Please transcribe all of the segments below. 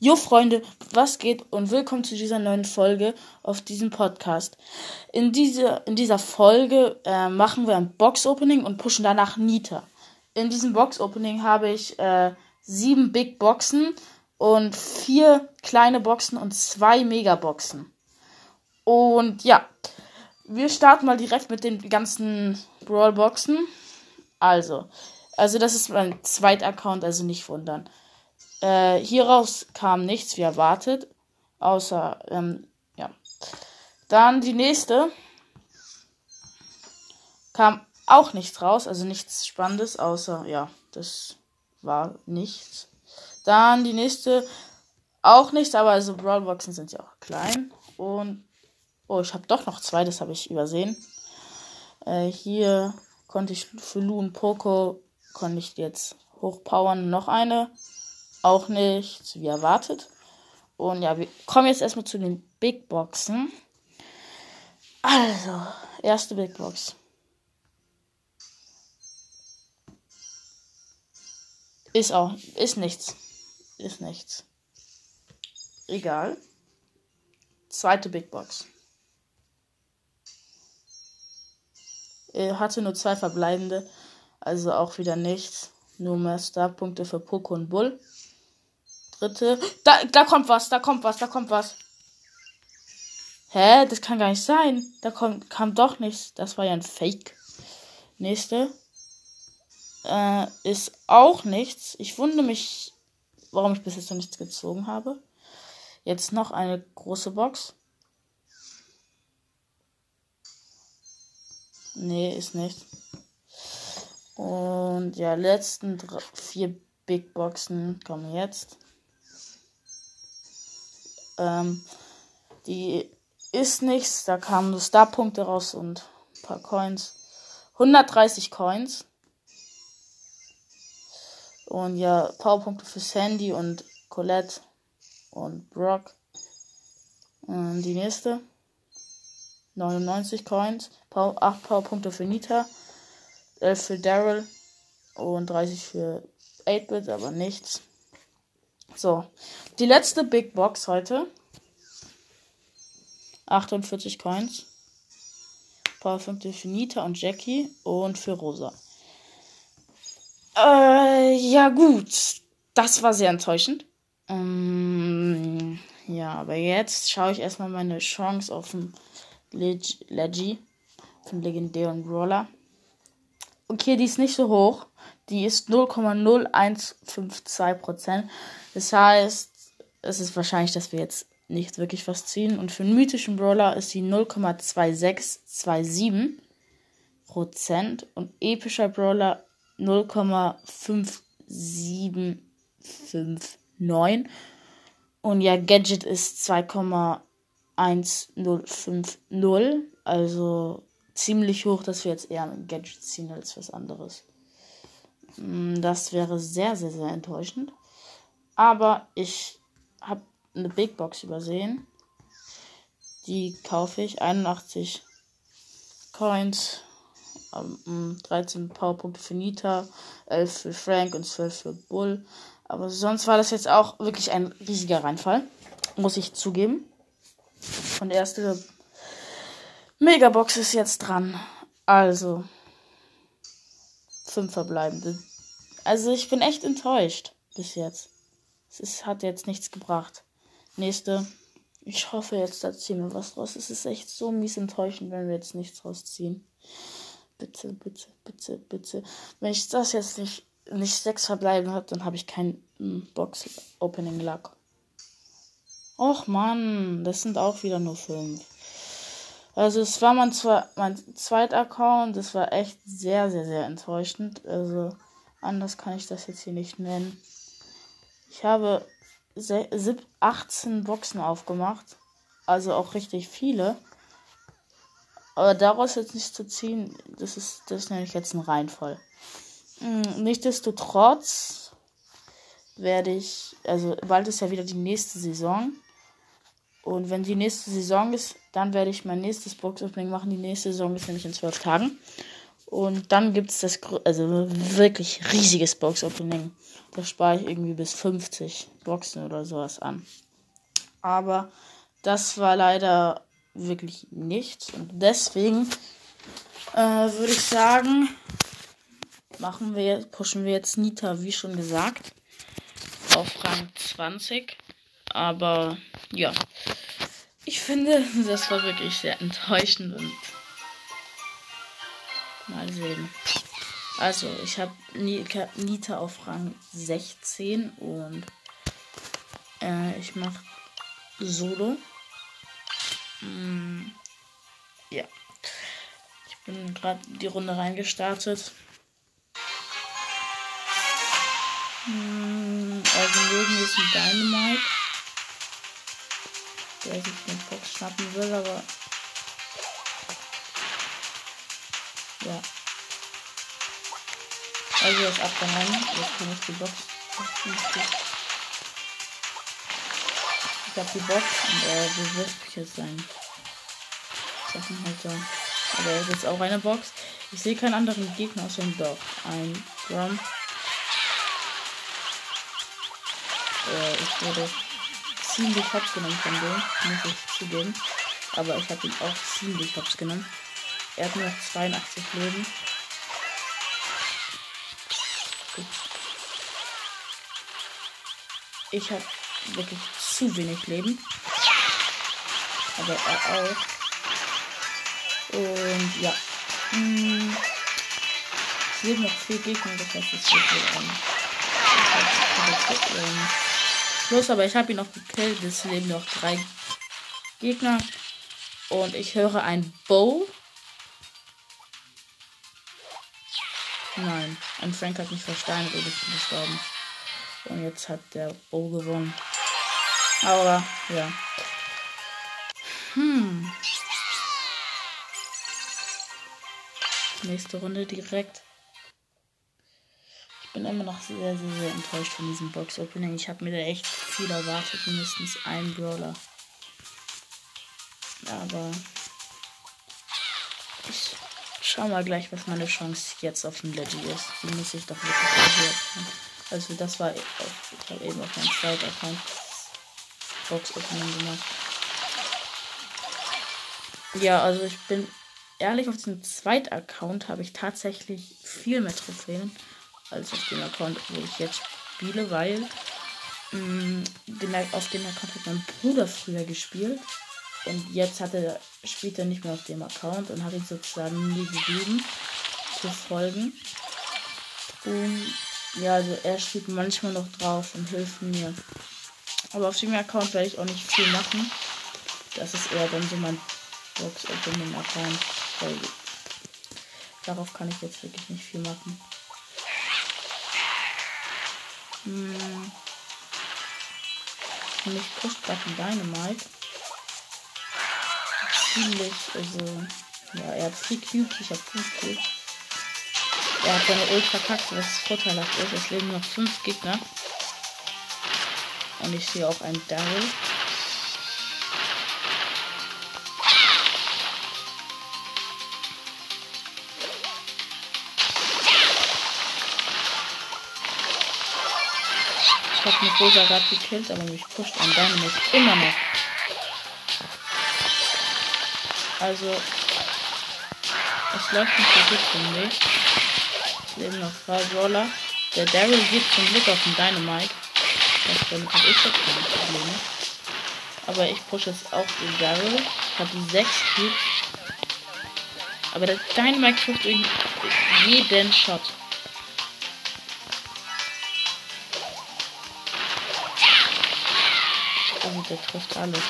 Jo Freunde, was geht und willkommen zu dieser neuen Folge auf diesem Podcast. In dieser, in dieser Folge äh, machen wir ein Box-Opening und pushen danach Nita. In diesem Box-Opening habe ich äh, sieben Big Boxen und vier kleine Boxen und zwei Megaboxen. Und ja, wir starten mal direkt mit den ganzen Brawl-Boxen. Also, also das ist mein zweiter Account, also nicht wundern. Äh, hieraus kam nichts wie erwartet. Außer, ähm, ja. Dann die nächste. Kam auch nichts raus, also nichts Spannendes, außer, ja, das war nichts. Dann die nächste. Auch nichts, aber also Brawlboxen sind ja auch klein. Und, oh, ich habe doch noch zwei, das habe ich übersehen. Äh, hier konnte ich für Lu und Poco, konnte ich jetzt hochpowern. Noch eine auch nicht wie erwartet. Und ja, wir kommen jetzt erstmal zu den Big Boxen. Also, erste Big Box. Ist auch, ist nichts. Ist nichts. Egal. Zweite Big Box. Er hatte nur zwei verbleibende, also auch wieder nichts. Nur mehr Starpunkte für Poco und Bull dritte. Da, da kommt was, da kommt was, da kommt was. Hä? Das kann gar nicht sein. Da kommt, kam doch nichts. Das war ja ein Fake. Nächste. Äh, ist auch nichts. Ich wundere mich, warum ich bis jetzt noch nichts gezogen habe. Jetzt noch eine große Box. Nee, ist nicht. Und ja, letzten drei, vier Big Boxen kommen jetzt. Ähm, die ist nichts. Da kamen nur Starpunkte raus und ein paar Coins. 130 Coins. Und ja, Powerpunkte für Sandy und Colette und Brock. Und die nächste. 99 Coins. 8 Powerpunkte für Nita. 11 für Daryl. Und 30 für 8-Bit, aber nichts. So, die letzte Big Box heute. 48 Coins. Powerpunkte für Nita und Jackie und für Rosa. Äh, ja gut. Das war sehr enttäuschend. Ähm, ja, aber jetzt schaue ich erstmal meine Chance auf den Leg Leggy. Von legendären Brawler. Okay, die ist nicht so hoch. Die ist 0,0152%. Das heißt, es ist wahrscheinlich, dass wir jetzt nicht wirklich was ziehen. Und für einen mythischen Brawler ist sie 0,2627% und epischer Brawler 0,5759. Und ja, Gadget ist 2,1050. Also ziemlich hoch, dass wir jetzt eher ein Gadget ziehen als was anderes. Mm, das wäre sehr, sehr, sehr enttäuschend. Aber ich habe eine Big Box übersehen. Die kaufe ich. 81 Coins. 13 ähm, Powerpunkte für Nita, 11 für Frank und 12 für Bull. Aber sonst war das jetzt auch wirklich ein riesiger Reinfall. Muss ich zugeben. Und erste Megabox ist jetzt dran. Also. Fünf verbleibende. Also ich bin echt enttäuscht bis jetzt. Es ist, hat jetzt nichts gebracht. Nächste. Ich hoffe jetzt, da ziehen wir was draus. Es ist echt so mies enttäuschend, wenn wir jetzt nichts rausziehen. Bitte, bitte, bitte, bitte. Wenn ich das jetzt nicht, nicht sechs verbleiben habe, dann habe ich kein hm, Box-Opening-Luck. Och man, das sind auch wieder nur fünf. Also es war mein, zwe mein zweiter Account. Das war echt sehr, sehr, sehr enttäuschend. Also anders kann ich das jetzt hier nicht nennen. Ich habe 18 Boxen aufgemacht. Also auch richtig viele. Aber daraus jetzt nicht zu ziehen, das ist, das nenne ich jetzt ein Reinfall. Hm, nichtsdestotrotz werde ich, also bald ist ja wieder die nächste Saison. Und wenn die nächste Saison ist, dann werde ich mein nächstes Box-Opening machen. Die nächste Saison ist nämlich in zwölf Tagen. Und dann gibt es das also wirklich riesiges Box-Opening. Da spare ich irgendwie bis 50 Boxen oder sowas an. Aber das war leider wirklich nichts. Und deswegen äh, würde ich sagen, machen wir, pushen wir jetzt Nita, wie schon gesagt, auf Rang 20. Aber ja, ich finde, das war wirklich sehr enttäuschend und mal sehen. Also, ich habe Nita auf Rang 16 und äh, ich mache Solo. Mm, ja. Ich bin gerade die Runde reingestartet. Mm, also wir es mit Dynamite. Der sich den Fox schnappen will, aber. Ja. Also ist abgehauen. Jetzt kann ich die Box. Ich hab die Box und er bewirft mich jetzt sein Sachenhalter. Aber er ist jetzt auch eine Box. Ich sehe keinen anderen Gegner außer dem Doch. Ein Drum. Äh, ich wurde ziemlich hops genommen von dem, muss ich zugeben. Aber ich habe ihn auch ziemlich hops genommen. Er hat nur noch 82 Leben. Ich habe wirklich zu wenig Leben. Aber er auch. Und ja. Hm. Es leben noch vier Gegner, das heißt, es wird wohl ein. Los, aber ich habe ihn noch gekillt. Es leben noch drei Gegner. Und ich höre ein Bow. Nein, ein Frank hat mich versteinert und ich bin gestorben. Und jetzt hat der Bo gewonnen. Aber, ja. Hm. Nächste Runde direkt. Bin immer noch sehr, sehr, sehr enttäuscht von diesem Box-Opening. Ich habe mir da echt viel erwartet. Mindestens ein Brawler. Aber ich schau mal gleich, was meine Chance jetzt auf dem Legend ist. Die muss ich doch wirklich erhöhen. Also das war, ich habe eben auf meinem zweiten Account Box Opening gemacht. Ja, also ich bin ehrlich, auf diesem zweiten Account habe ich tatsächlich viel mehr Trophäen als auf dem Account, wo ich jetzt spiele, weil mh, mm, auf dem Account hat mein Bruder früher gespielt und jetzt hat er, spielt er nicht mehr auf dem Account und habe ihn sozusagen nie gegeben zu folgen. Und ja, also er spielt manchmal noch drauf und hilft mir. Aber auf dem Account werde ich auch nicht viel machen. Das ist eher dann so mein Box Opening Account. Darauf kann ich jetzt wirklich nicht viel machen. Hm. Und ich pusht gerade ein Dynamite. Ziemlich, also. Ja, er hat 4 Cubes, ich habe 5 Cubes. Er hat seine Ult verkackt, was vorteilhaft ist. Es leben noch fünf Gegner. Und ich sehe auch einen Daryl. Ich habe mit Rosa gerade gekillt, aber mich pusht ein Dynamite immer noch. Also, es läuft nicht so gut für mich leben noch zwei Brawler. Der Daryl geht zum Glück auf den Dynamite. Das damit habe ich jetzt keine Probleme. Aber ich pushe jetzt auch den Daryl. Hat die 6 Cubes. Aber der Dynamite trifft jeden Shot. Der trifft alles.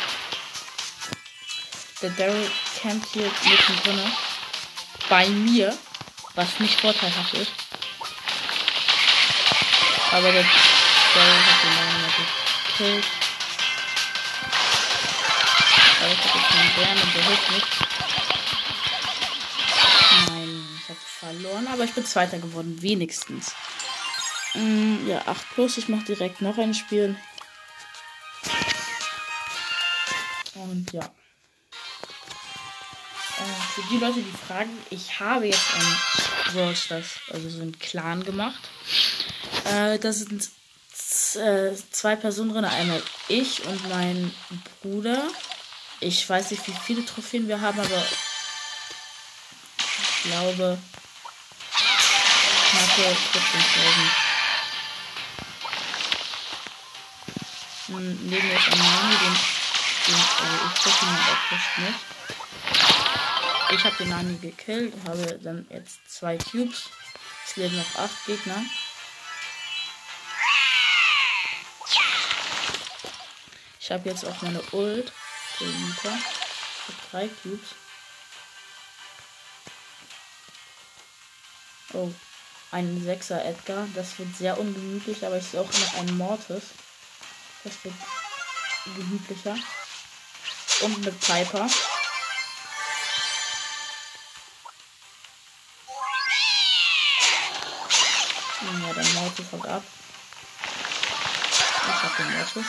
Der Daryl campt hier mittendrin. Bei mir was nicht vorteilhaft ist. Aber der Daryl hat den natürlich gekillt. Aber ich habe jetzt einen Bären und der hilft nicht. Nein, ich habe verloren, aber ich bin Zweiter geworden, wenigstens. Mm, ja, 8 plus, ich mache direkt noch ein Spiel. Und ja. Äh, für die Leute, die fragen, ich habe jetzt ein Brawl Stars, also so einen Clan gemacht. Äh, da sind äh, zwei Personen drin, einmal ich und mein Bruder. Ich weiß nicht, wie viele Trophäen wir haben, aber ich glaube, knappe 14.000. Neben mir ist ein Nani, den, also ich ihn auch fast nicht. Ich habe den Nani gekillt, habe dann jetzt zwei Cubes. Es leben noch acht Gegner. Ich habe jetzt auch meine Ult. Habe drei Cubes. Oh, ein 6er Edgar. Das wird sehr ungemütlich, aber ich sehe auch noch einen Mortis. Das wird gemütlicher. Und eine Piper. Ja, der Mortis haut ab. Ich hab den Mortis.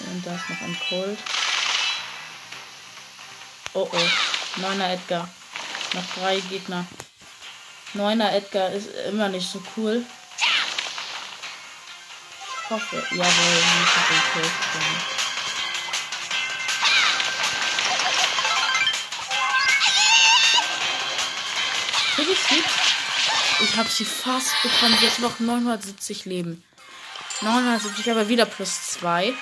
Und da ist noch ein Cold. Oh oh. Neuner Edgar. Noch drei Gegner. Neuner Edgar ist immer nicht so cool. Ich hoffe, jawohl, ich habe den Cold Habe sie fast bekommen. Jetzt noch 970 Leben. 970, aber wieder plus 2.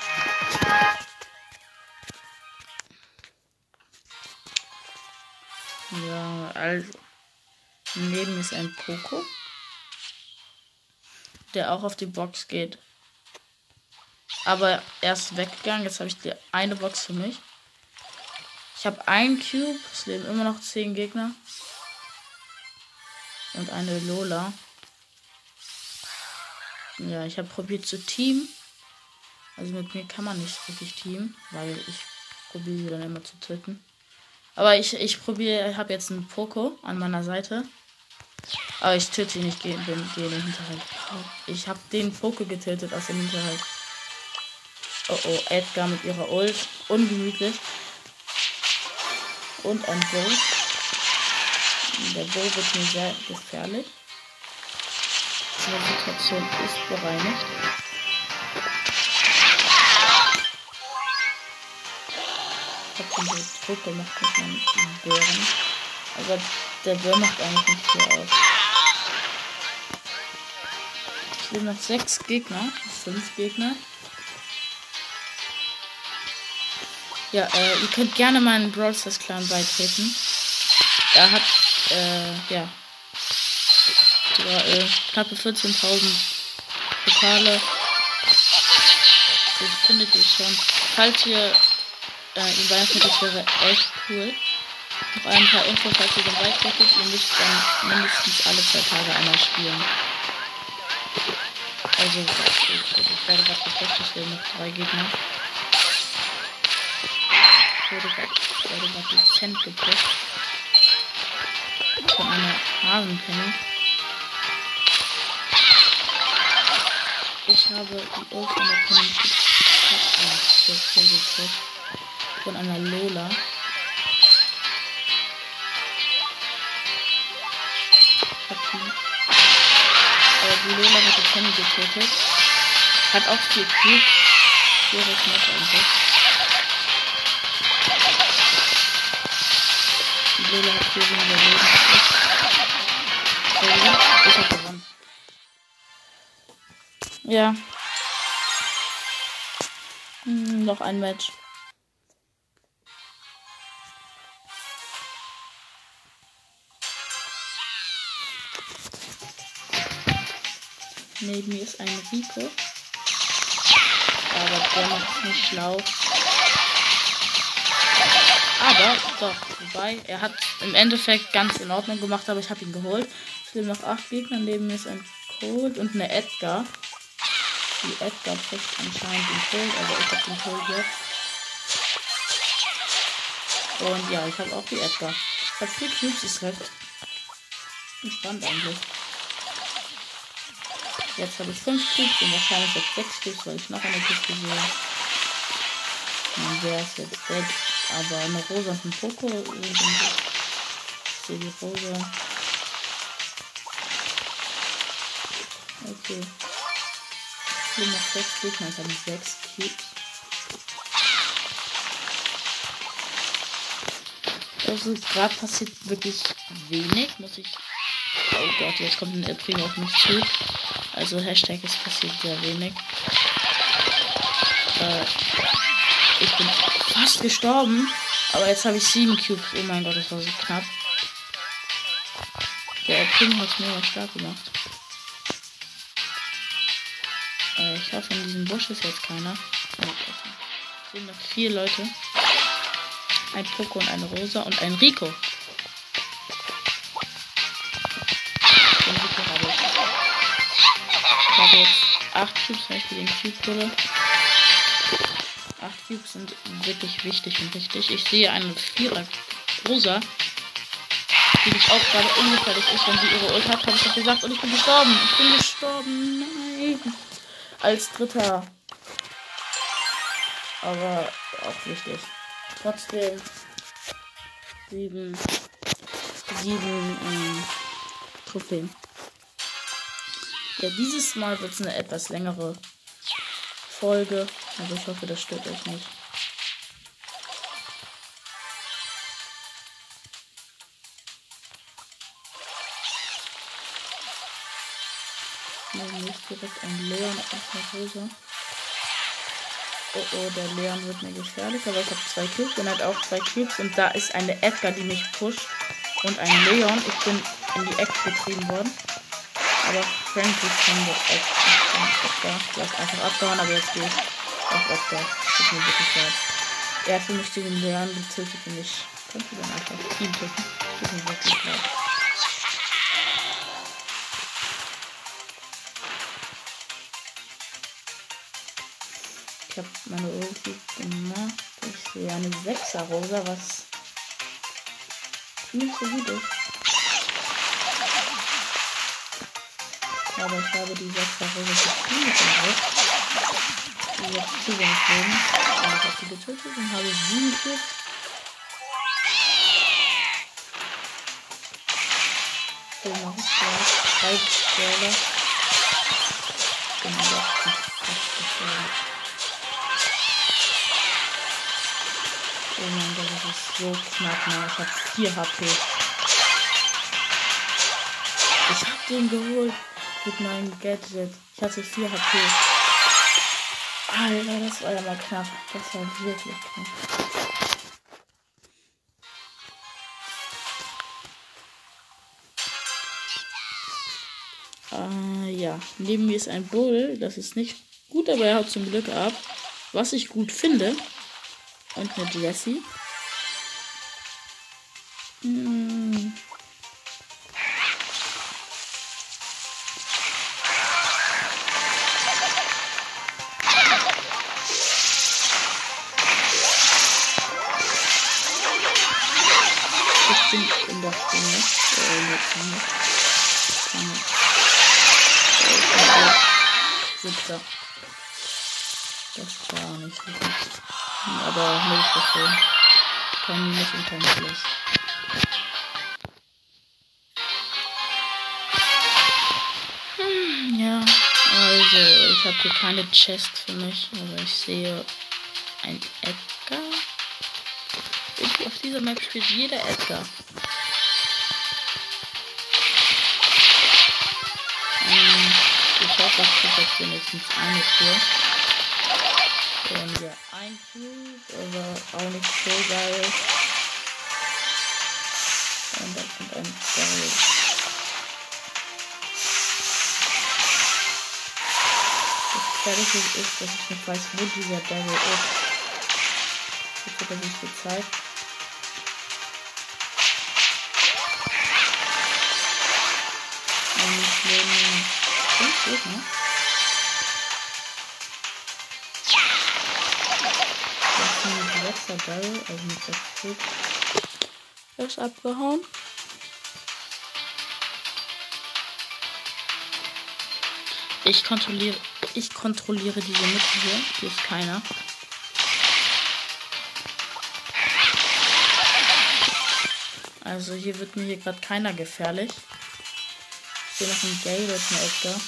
Ja, also. Neben ist ein Poco. Der auch auf die Box geht. Aber er ist weggegangen. Jetzt habe ich die eine Box für mich. Ich habe einen Cube. Es leben immer noch 10 Gegner. Und eine Lola. Ja, ich habe probiert zu teamen. Also mit mir kann man nicht wirklich teamen, weil ich probiere sie dann immer zu töten. Aber ich, ich probiere, habe jetzt einen Poco an meiner Seite. Aber ich töte ihn nicht, gehe geh in den Hinterhalt. Ich habe den Poco getötet aus dem Hinterhalt. Oh oh, Edgar mit ihrer Ult. Ungemütlich. Und ein Bo. Der Bo wird mir sehr gefährlich. Die Situation ist bereinigt. Ich hab den Druck gemacht mit meinen Bären. Aber der Bär macht eigentlich nicht viel aus. Es sind noch sechs Gegner. Fünf Gegner. Ja, äh, ihr könnt gerne meinen Brawl Stars Clan beitreten. Er hat, äh, ja. Sogar, äh, knappe 14.000 Pokale. Das findet ihr schon. Falls ihr äh, ihn beitretet, wäre echt cool. Noch ein paar Infos, falls ihr den beitretet. Ihr müsst dann mindestens alle zwei Tage einmal spielen. Also, ich, ich werde gerade es fehlen noch drei Gegner. Ich wurde gerade dezent gepusht. Einer Hasenpenny. Ich habe die Ult von der Penny gekriegt. Von einer Lola. die Lola hat die Penny getötet. Hat auch viel Cube. Schweres Match. Die Lola hat viel weniger Leben. Ich hab gewonnen. Ja. Hm, noch ein Match. Neben mir ist ein Rico. Aber der macht nicht schlau. Aber, doch, wobei, er hat im Endeffekt ganz in Ordnung gemacht, aber ich habe ihn geholt. Es leben noch acht Gegner, neben mir ist ein Cold und eine Edgar. Die Edgar kriegt anscheinend den Cold, aber ich habe den Cold jetzt. Und ja, ich habe auch die Edgar. Ich habe vier Cubes, ist recht entspannt eigentlich. Jetzt habe ich 5 Cubes und wahrscheinlich jetzt 6 Cubes, weil ich noch eine Kiste sehe. Und wer ist jetzt dead? Aber eine Rosa und ein sind Ich sehe die Rosa. Okay. Hier noch sechs Gegner, ich habe sechs Cubes. Also gerade passiert wirklich wenig, muss ich. Oh Gott, jetzt kommt ein Primo auf mich zu. Also Hashtag es passiert sehr wenig. Äh, ich bin fast gestorben. Aber jetzt habe ich sieben Cubes. Oh mein Gott, das war so knapp. Der Primo hat es mega stark gemacht. Hoffe, in diesem Busch ist jetzt keiner. Es sind noch vier Leute. Ein Poco und eine Rosa und ein Rico. Den Rico habe ich. Ich habe jetzt acht Cubes, wenn ich den Cube hole. Acht Cubes sind wirklich wichtig und wichtig. Ich sehe eine Vierer Rosa, die mich auch gerade ungefährlich ist, wenn sie ihre Ult hat, habe ich doch gesagt. Und ich bin gestorben. Ich bin gestorben. Als Dritter. Aber auch wichtig trotzdem sieben, sieben ähm, Trophäen. Ja, dieses Mal wird es eine etwas längere Folge. Also ich hoffe, das stört euch nicht. Direkt ein Leon auf eine Hose. Oh oh, der Leon wird mir gefährlich, aber ich habe zwei Cubes und hat auch zwei Cubes und da ist eine Edgar, die mich pusht und ein Leon. Ich bin in die Ecke getrieben worden. Aber Friendly von der Edgar. Du hast einfach abgehauen, aber jetzt gehe ich auf Edgar. Tut mir wirklich leid. Er hat für mich den Leon getötet und ich könnte dann einfach Team töten. Tut mir wirklich leid. Ich habe meine Ulti gemacht. Ich sehe eine 6er Rosa, was nicht so gut ist. Aber ich habe die 6er Rosa gespielt und Die hat zu wenig Leben. Aber ich habe sie getötet und habe 7 Kills. So mache ich gleich. Drei Brawler. So knapp, ne? Ich hab 4 HP. Ich hab den geholt mit meinem Gadget. Ich hatte 4 HP. Alter, das war ja mal knapp. Das war wirklich knapp. Äh, ja, neben mir ist ein Bull. Das ist nicht gut, aber er haut zum Glück ab. Was ich gut finde, und eine Jessie. Keine Chest für mich, aber ich sehe ein Edgar. Ich, auf dieser Map spielt jeder Edgar. Ähm, ich hoffe, dass ich jetzt wenigstens eine Tür. Und ja, ein Cube, aber auch nicht so geil. Und da kommt ein Barrel. Das Fertige ist, dass ich nicht weiß, wo dieser Barrel ist. Jetzt hat er sich gezeigt. Und ich leben fünf Gegner. letzter Ball, also mit der Stück, ist abgehauen. Ich kontrolliere, ich kontrolliere diese Mitte hier. Hier ist keiner. Also hier wird mir hier gerade keiner gefährlich. Ich sehe noch ein Gale und ein Edgar.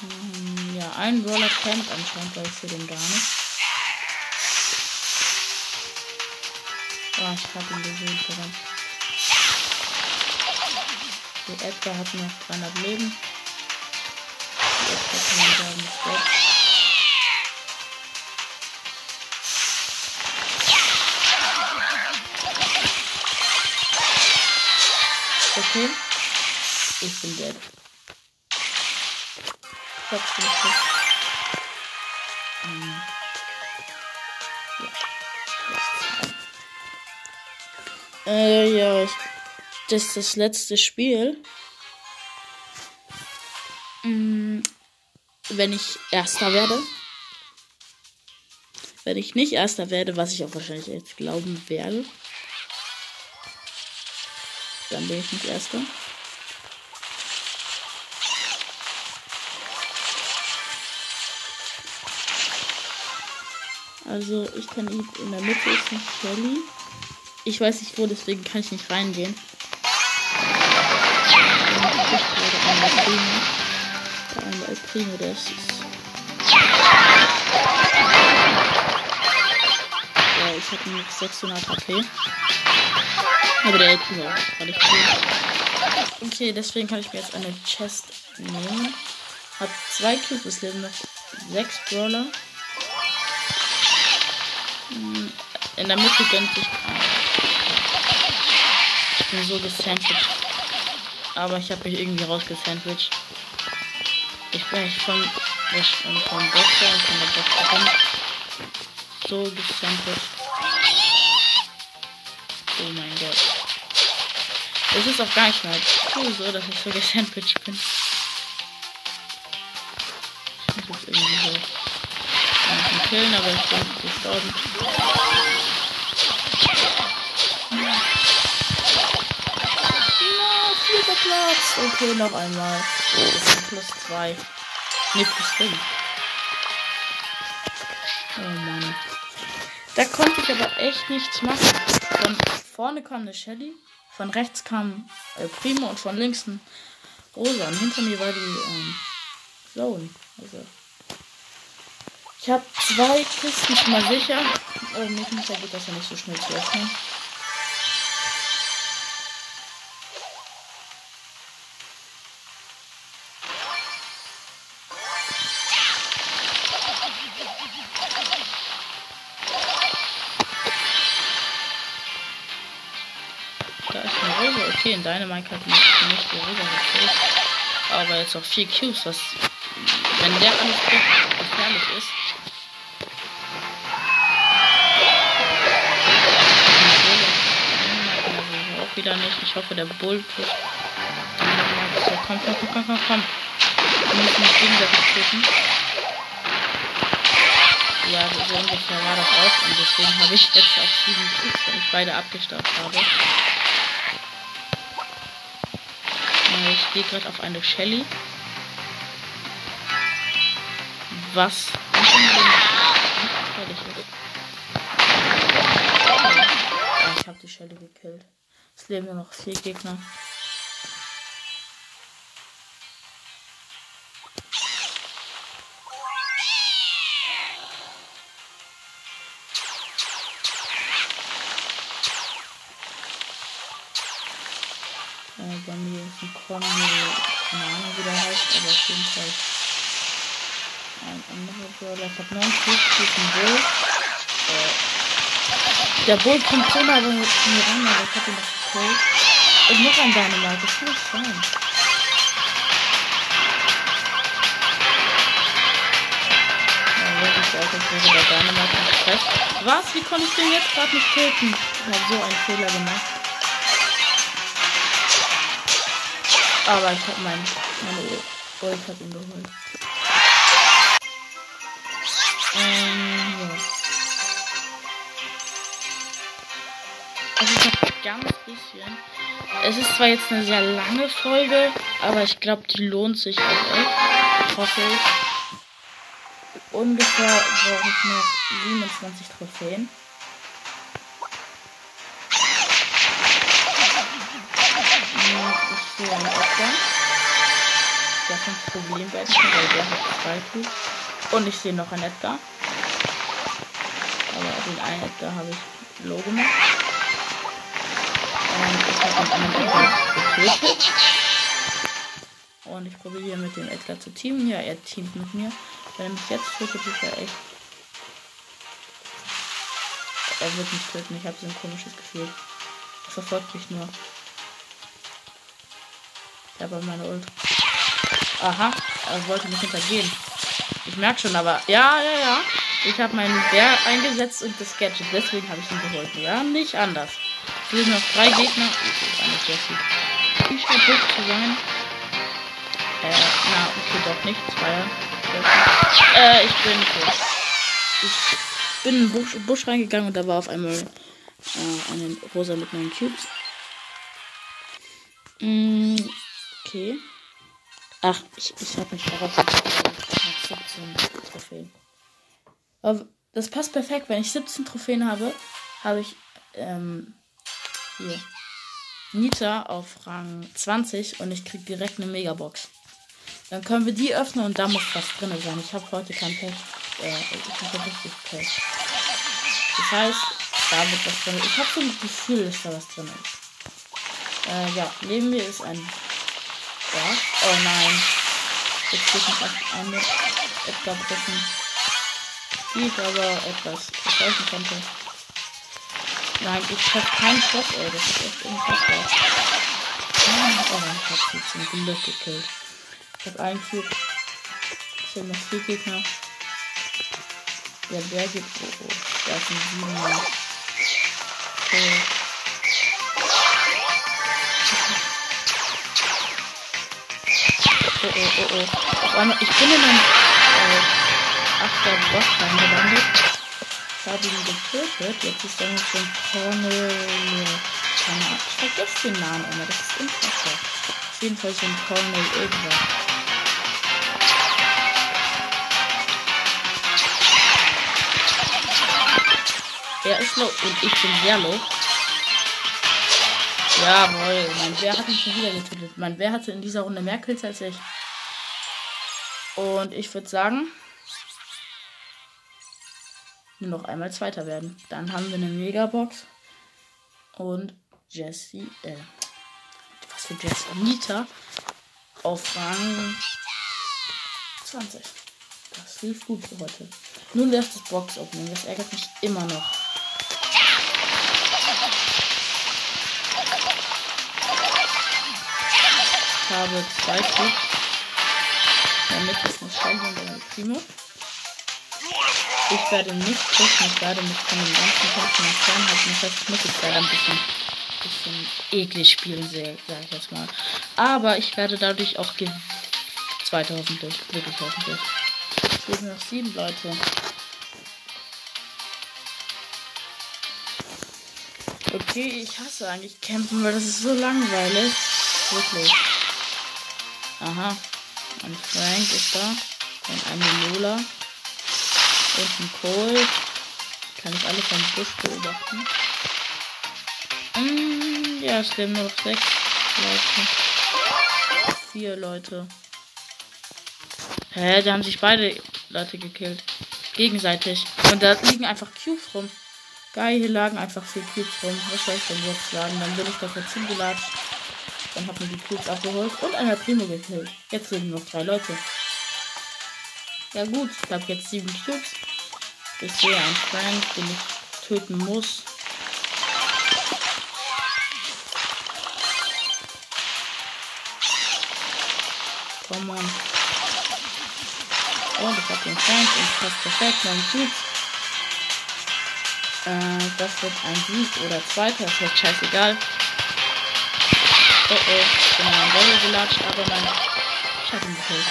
Hm, Ja, ein Brawler campt anscheinend, weil ich sehe den gar nicht. Oh, ich hab ihn gesehen, verdammt. Der Edgar hat noch 300 Leben. Edgar kann sagen, weg. Okay. Ich bin dead. Nicht. Ähm, ja. Äh, ja, ich, das ist das letzte Spiel. Mm, Wenn ich Erster werde. Wenn ich nicht Erster werde, was ich auch wahrscheinlich jetzt glauben werde, dann bin ich nicht Erster. Also ich kann ihn in der Mitte ist noch Shelly. Ich weiß nicht wo, deswegen kann ich nicht reingehen. Ich gerade einen El Primo. Der eine El Primo, der ist. Ja, ich habe nur noch 600 HP. Aber der Primo war nicht cool. Okay, deswegen kann ich mir jetzt eine Chest nehmen. Hat zwei Cubes, es leben noch sechs Brawler. Hm, In der Mitte gönnt sich keiner. Ich bin so gesandwiched. Aber ich habe mich irgendwie rausgesandwiched. Ich bin eigentlich von, vom vom Boxer und von der Boxerin so gesandwiched. Oh mein Gott. Es ist auch gar nicht mal so, dass ich so gesandwiched bin. Ich muss jetzt irgendwie so killen, aber ich bin. Na, vierter Platz. Okay, noch einmal. Plus zwei. Ne, plus fünf. Oh Mann. Da konnte ich aber echt nichts machen. Von vorne kam eine Shelly, von rechts kam äh, Primo und von links ein Rosa. Und hinter mir war die ähm, Zone. Also. Ich habe zwei Kisten mal sicher. Oh, mit Micha geht das ja nicht so schnell zu öffnen. Dynamite hat nicht, nicht Rosa gekillt. Aber jetzt auch vier Cubes, was. Wenn der trifft, gefährlich ist. Auch wieder nicht. Ich hoffe, der Bull. Dynamite. So, komm, komm, komm, komm, komm. Wir müssen uns gegenseitig töten. Ja, so ungefähr war das auch. Und deswegen habe ich jetzt auch sieben Cubes, wenn ich beide abgestaubt habe. Ich gehe gerade auf eine Shelly. Was ich habe die Shelly gekillt. Es leben nur noch vier Gegner. Keine Ahnung wie der heißt, aber auf jeden Fall ein anderer Brawler. Ich habe 9 Cubes, ein Bull. Äh, der Bull kommt so nah bei mir ran, aber ich habe ihn noch gekillt. Und noch ein Dynamite, das kann nicht sein. Ja, wirklich, als wäre der Dynamite im Stress. Was? Wie konnte ich den jetzt gerade nicht töten? Ich habe so einen Fehler gemacht. Aber ich habe mein, meine Ult hat ihn geholt. Ähm, ja. Es ist noch ganz bisschen. Es ist zwar jetzt eine sehr lange Folge, aber ich glaube, die lohnt sich auch echt. Hoffe ich. ungefähr brauche ich noch 27 Trophäen. Edgar. Der hat ein Problem bei weil der hat zwei Cubes. Und ich sehe noch einen Edgar. Aber den einen Edgar habe ich low gemacht. Und ich habe den anderen Edgar getötet. Und ich probiere hier mit dem Edgar zu teamen. Ja, er teamt mit mir. Wenn er mich jetzt tötet, ist er echt. Er wird mich töten. Ich habe so ein komisches Gefühl. Er verfolgt mich nur. Ich habe meine Ult. Aha, er wollte mich hintergehen. Ich merke schon, aber ja, ja, ja. Ich habe meinen Bär eingesetzt und das Gadget. Deswegen habe ich ihn geholt. Ja, nicht anders. Es sind noch drei Gegner. Ich scheint hoch zu sein. Äh, na, okay, doch nicht. Zweier. Äh, ich bin tot. Ich bin in den Busch, Busch reingegangen und da war auf einmal äh, eine Rosa mit neun Cubes. Mm, okay. Ach, ich, ich habe mich darauf 17 Trophäen. Aber das passt perfekt. Wenn ich 17 Trophäen habe, habe ich ähm, hier Nita auf Rang 20 und ich kriege direkt eine Megabox. Dann können wir die öffnen und da muss was drin sein. Ich habe heute kein Pech. Äh, ich habe richtig Pech. Das heißt, da wird was drin. Ich habe so ein Gefühl, dass da was drin ist. Äh, ja, neben mir ist ein. Ja. Oh nein. Jetzt geht noch eine Edgar brechen. Die ich aber etwas verfolgen konnte. Nein, ich habe keinen Stoff, ey. Das ist echt unfassbar. Oh, ich hab sie zum Glück gekillt. Ich habe einen Cube. Ich habe noch vier Gegner. Der Bär gibt. Oh, oh. Da ist ein 7 Mann. Okay. Oh, oh, oh, oh. Auf einmal, ich bin in einem äh, 8er Boss reingelandet. Ich habe ihn getötet. Jetzt ist er ein Colonel. Keine Ahnung. Ich vergesse den Namen immer. Das ist unfassbar. Auf jeden Fall so ein Colonel irgendwas. Er ist low und ich bin sehr low. Jawohl, mein Bär hat mich schon wieder getötet. Mein Bär hatte in dieser Runde mehr Kills als ich. Und ich würde sagen, nur noch einmal Zweiter werden. Dann haben wir eine Megabox. Und Jesse, äh, was für Jesse? Nita auf Rang 20. Das lief gut für heute. Nun läuft das Box opening. Das ärgert mich immer noch. habe zwei Stück. Damit ist eine und eine Primo. Ich werde nicht pushen, ich werde mich von den ganzen Kämpfen fernhalten. Das heißt, ich muss jetzt leider ein bisschen, bisschen eklig spielen, sage ich jetzt mal. Aber ich werde dadurch auch gewinnen. Zweite hoffentlich. Wirklich hoffentlich. Es sind noch sieben Leute. Okay, ich hasse eigentlich Campen, weil das ist so langweilig. Wirklich. Aha. Ein Frank ist da. Und eine Lola. Und ein Cole. Kann ich alle vom Busch beobachten. Mm, ja, es leben nur noch sechs Leute. Vier Leute. Hä, da haben sich beide Leute gekillt. Gegenseitig. Und da liegen einfach Cubes rum. Geil, hier lagen einfach vier Cubes rum. Was soll ich denn jetzt sagen? Dann bin ich doch jetzt hingelatscht. Dann hat man die Cubes abgeholt und einer Primo gekillt. Jetzt sind noch drei Leute. Ja gut, ich habe jetzt sieben Cubes. Ich sehe einen Frank, den ich töten muss. Komm on. Und ich habe den Frank und passt perfekt. Mein Cubes. Äh, das wird ein Sieg oder zweiter, das wird scheißegal. Oh oh, ich bin in einen Level gelatscht, aber mein Schatten gekillt.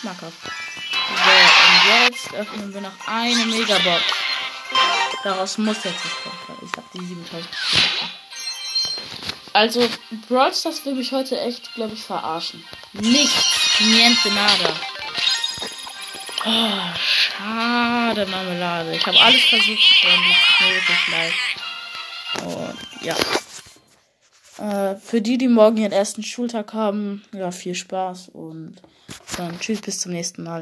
Schmackhaft. So, und jetzt öffnen wir noch eine Megabox. Daraus muss jetzt was kommen. Ich habe die 7000 Also, Brawl Stars will mich heute echt, glaube ich, verarschen. Nichts. Niente nada. Oh, schade, Marmelade. Ich habe alles versucht, Freunde. Es mir wirklich leid. Und ja. Äh, für die, die morgen ihren ersten Schultag haben, ja, viel Spaß und dann tschüss, bis zum nächsten Mal.